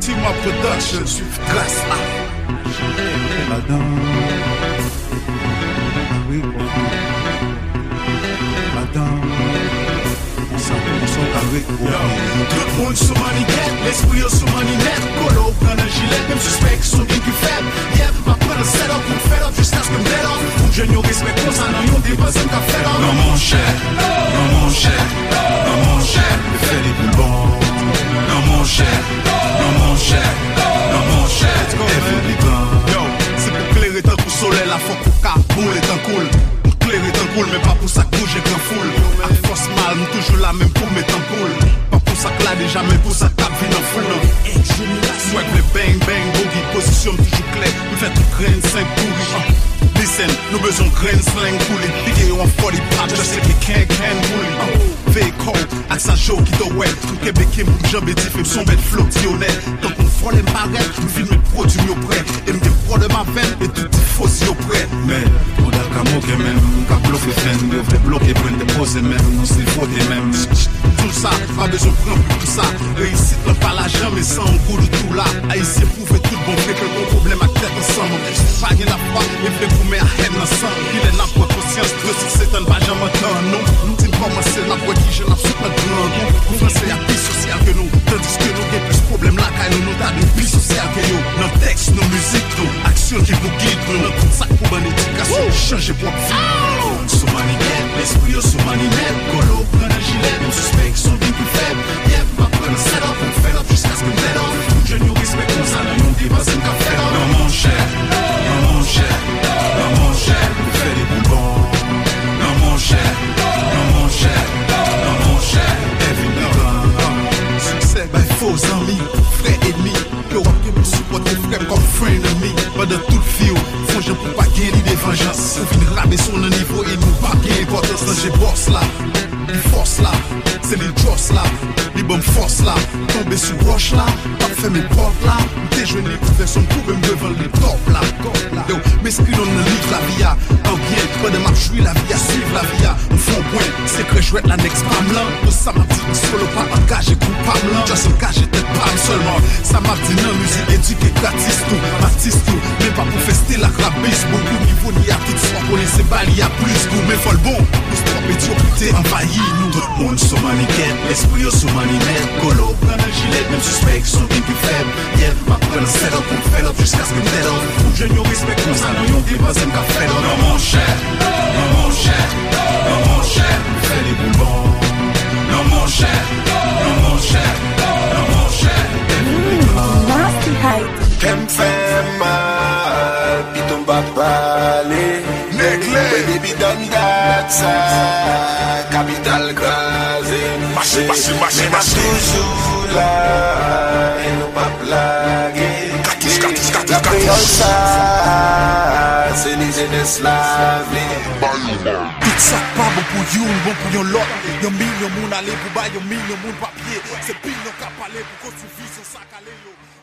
Team-up production, suive grâce là. Madame, oui, Madame, Yo, Tout le monde sous maniquette, l'esprit Colo, prend un gilet, même suspect sont bien plus faibles Yep, ma prendre un setup pour faire up jusqu'à ce que me dead off Faut que je n'y respect pour ça, non, yon dépasse un café là Non mon cher, non mon cher, soleil, la faut qu'on cap, boule est en cool. Pour clairer tant cool, mais pas pour ça que bouger grand foule. Ak force mal, nous toujours là même pour mettre en poule. Pas pour ça que là déjà, mais pour ça cap vin en foule. Swag le bang bang, boogie, position toujours claire Nous fait tout grain, 5 pourris Listen, nous besoin de grain, slang, cool Piqué en 40 pop, just like a can can bully Vehicle, ak sa jow ki do wet Tout kebeke moun jambe di fe son bête flow tionnet Tant qu'on frôle les barrettes, nous filme produit yo prêt Et m'de pro de ma veine, et tout prêt Mais, on a qu'à moquer même, on qu'à bloquer fin, on devrait bloquer, prendre des poses même, on s'est fauté même. Tout ça, pas besoin prendre plus tout ça non pas l'argent, mais sans un coup de tout là. Haïtien prouve tout bon, fait que bon problème à tête ensemble. Pas rien la foi, et fait vous mettre à haine ensemble. Il est là pour conscience, trop si c'est un 这是我的 frères ennemis Que wap ke pou supporter frère comme friend enemy Pendant tout fio, fon jen pou pa gen li de vengeance Ou vin rabe son nan niveau et nou pa gen importance Nan j'ai boss la, li force la, c'est li dross la Li bon force la, tombe sou roche la Pas fait mes portes la, m'te jwen li pou fè son kou Bem devan li top la Yo, m'eskri non nan liv la via An bien, pendant map jwi la via, suiv la via On fon point, c'est que j'wet la next pam lan Yo sa m'a dit, solo pas engagé coupable. Lan tête pam Sa map di nan müzik eduke gratis tou Matis tou, men pa pou feste la krabis Bokou nivou ni atout swa Kone se bali a plis kou Men fol bon, pou strop etiopite envayi nou Tout moun sou maniken, l'esprit yo sou manimen Kolo pran al jilet, men suspek son bin pi feb Yev ma pran al set up, pou fel up Jiska sken dead up, pou jen yo respek Moun sa nan yon debazen ka fel up Nan moun chè, nan moun chè, nan moun chè Fè li bourbon, nan moun chè pale Nekle Mwen debi dan dat sa Kapital graze Mache, mache, mache Mwen toujou la E nou pa plage Katis, katis, katis La preyol sa Se li jenes la Tout sa pa bon pou yon, bon pou yon lot. Yon milyon moun ale pou ba, yon milyon moun papye Se pil yon kap ale pou kon soufi son sak ale yo